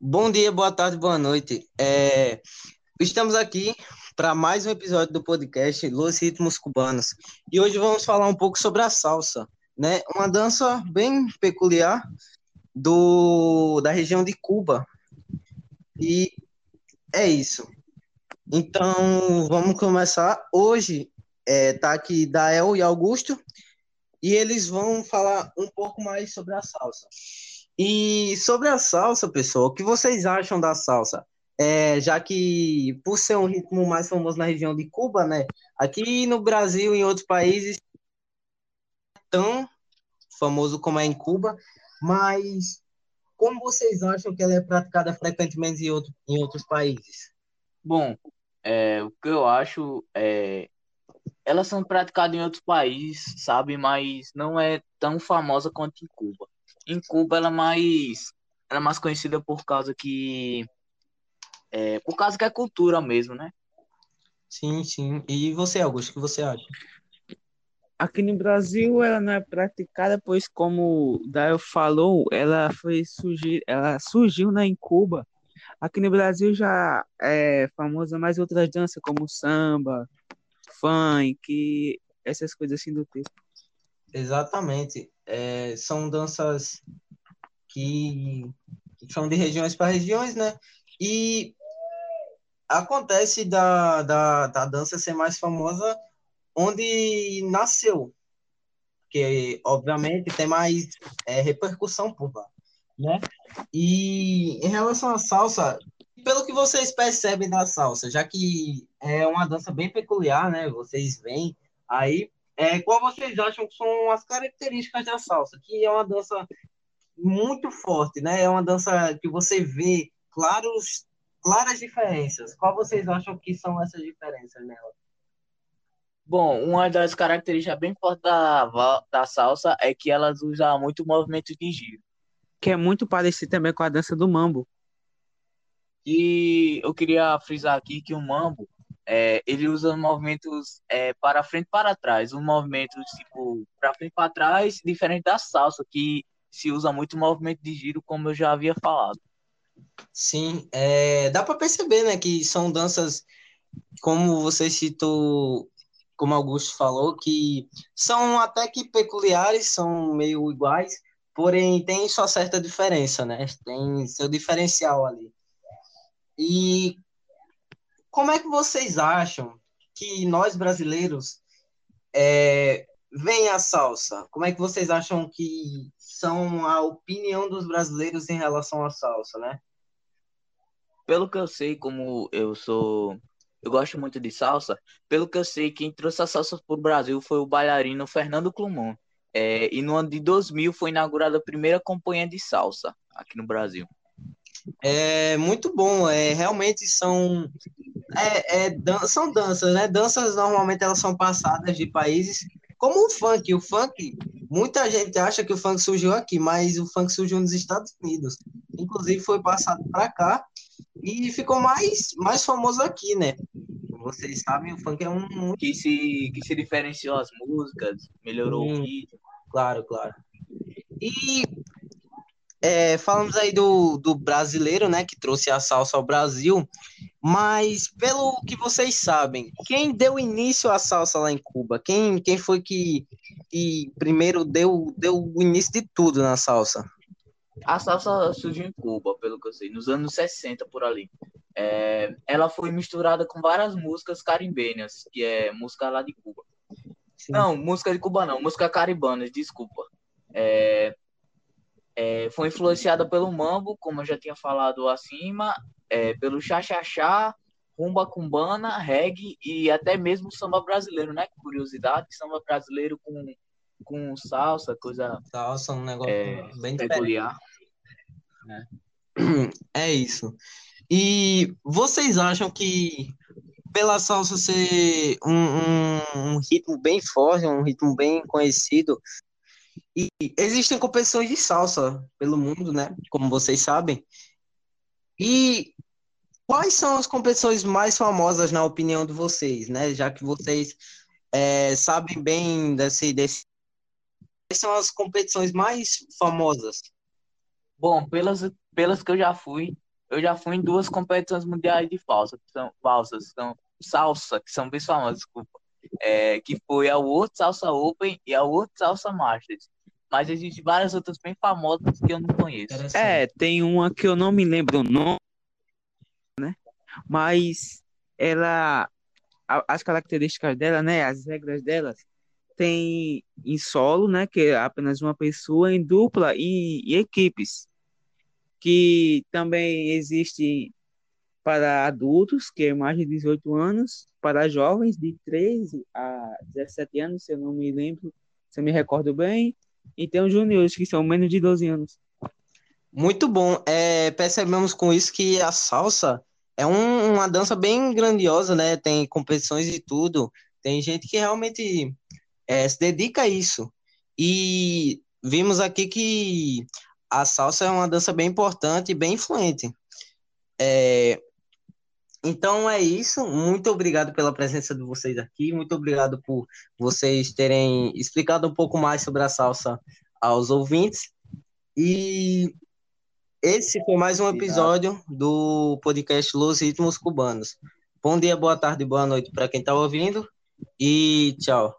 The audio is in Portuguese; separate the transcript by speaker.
Speaker 1: Bom dia, boa tarde, boa noite. É, estamos aqui para mais um episódio do podcast Los Ritmos Cubanos. E hoje vamos falar um pouco sobre a salsa, né? Uma dança bem peculiar do da região de Cuba. E é isso. Então, vamos começar. Hoje é, tá aqui Dael e Augusto e eles vão falar um pouco mais sobre a salsa. E sobre a salsa, pessoal, o que vocês acham da salsa? É, já que, por ser um ritmo mais famoso na região de Cuba, né? Aqui no Brasil e em outros países, tão famoso como é em Cuba, mas como vocês acham que ela é praticada frequentemente em, outro, em outros países?
Speaker 2: Bom, é, o que eu acho é. Elas são praticadas em outros países, sabe? Mas não é tão famosa quanto em Cuba em Cuba ela é mais ela é mais conhecida por causa que é, por causa que é cultura mesmo, né?
Speaker 1: Sim, sim. E você, Augusto, o que você acha?
Speaker 3: Aqui no Brasil ela não é praticada, pois como o Dael falou, ela foi surgir, ela surgiu né, em Cuba. Aqui no Brasil já é famosa mais outras danças como samba, funk, essas coisas assim do tipo.
Speaker 1: Exatamente. É, são danças que são de regiões para regiões, né? E acontece da, da, da dança ser mais famosa onde nasceu, que obviamente tem mais é, repercussão por lá, né? E em relação à salsa, pelo que vocês percebem da salsa, já que é uma dança bem peculiar, né? Vocês veem aí é, qual vocês acham que são as características da salsa? Que é uma dança muito forte, né? É uma dança que você vê claros, claras diferenças. Qual vocês acham que são essas diferenças nela?
Speaker 2: Bom, uma das características bem fortes da, da salsa é que elas usam muito movimento de giro.
Speaker 3: Que é muito parecido também com a dança do mambo.
Speaker 2: E eu queria frisar aqui que o mambo é, ele usa movimentos é, para frente e para trás, um movimento tipo para frente e para trás, diferente da salsa, que se usa muito movimento de giro, como eu já havia falado.
Speaker 1: Sim, é, dá para perceber, né, que são danças, como você citou, como Augusto falou, que são até que peculiares, são meio iguais, porém tem sua certa diferença, né? Tem seu diferencial ali. E como é que vocês acham que nós brasileiros é, vem a salsa? Como é que vocês acham que são a opinião dos brasileiros em relação à salsa, né?
Speaker 2: Pelo que eu sei, como eu sou, eu gosto muito de salsa. Pelo que eu sei, quem trouxe a salsa para o Brasil foi o bailarino Fernando Clumon. É, e no ano de 2000 foi inaugurada a primeira companhia de salsa aqui no Brasil.
Speaker 1: É muito bom, é, realmente são é, é, dan são danças, né? Danças normalmente elas são passadas de países como o funk. O funk, muita gente acha que o funk surgiu aqui, mas o funk surgiu nos Estados Unidos. Inclusive foi passado para cá e ficou mais, mais famoso aqui, né? Vocês sabem, o funk é um
Speaker 2: que se que se diferenciou as músicas, melhorou hum, o ritmo.
Speaker 1: Claro, claro. E é, falamos aí do, do brasileiro, né, que trouxe a salsa ao Brasil, mas pelo que vocês sabem, quem deu início à salsa lá em Cuba? Quem, quem foi que, que primeiro deu, deu o início de tudo na salsa?
Speaker 2: A salsa surgiu em Cuba, pelo que eu sei, nos anos 60 por ali. É, ela foi misturada com várias músicas caribenhas, que é música lá de Cuba. Sim. Não, música de Cuba não, música caribana, desculpa. É, é, foi influenciada pelo mambo, como eu já tinha falado acima, é, pelo chá-chá-chá, rumba cumbana, reggae e até mesmo samba brasileiro, né? Curiosidade, samba brasileiro com, com salsa, coisa...
Speaker 1: Salsa, um negócio é, bem peculiar.
Speaker 2: Né?
Speaker 1: É isso. E vocês acham que pela salsa ser um, um, um, ritmo bem forte, um ritmo bem conhecido, e existem competições de salsa pelo mundo, né? Como vocês sabem. E quais são as competições mais famosas na opinião de vocês, né? Já que vocês é, sabem bem desse, desse. Quais são as competições mais famosas?
Speaker 2: Bom, pelas, pelas que eu já fui, eu já fui em duas competições mundiais de falsa, que são falsas, são salsa, que são bem famosas, desculpa. É, que foi a World Salsa Open e a World Salsa Masters. Mas existem várias outras bem famosas que eu não conheço.
Speaker 3: É, tem uma que eu não me lembro o nome, né? Mas ela, as características dela, né? As regras delas, tem em solo, né? Que é apenas uma pessoa, em dupla e, e equipes. Que também existe para adultos, que é mais de 18 anos, para jovens de 13 a 17 anos, se eu não me lembro, se eu me recordo bem, e tem os juniores, que são menos de 12 anos.
Speaker 1: Muito bom. É, percebemos com isso que a salsa é um, uma dança bem grandiosa, né? Tem competições e tudo. Tem gente que realmente é, se dedica a isso. E vimos aqui que a salsa é uma dança bem importante e bem influente. É, então é isso. Muito obrigado pela presença de vocês aqui. Muito obrigado por vocês terem explicado um pouco mais sobre a salsa aos ouvintes. E esse foi mais um episódio do podcast Los Ritmos Cubanos. Bom dia, boa tarde, boa noite para quem está ouvindo. E tchau.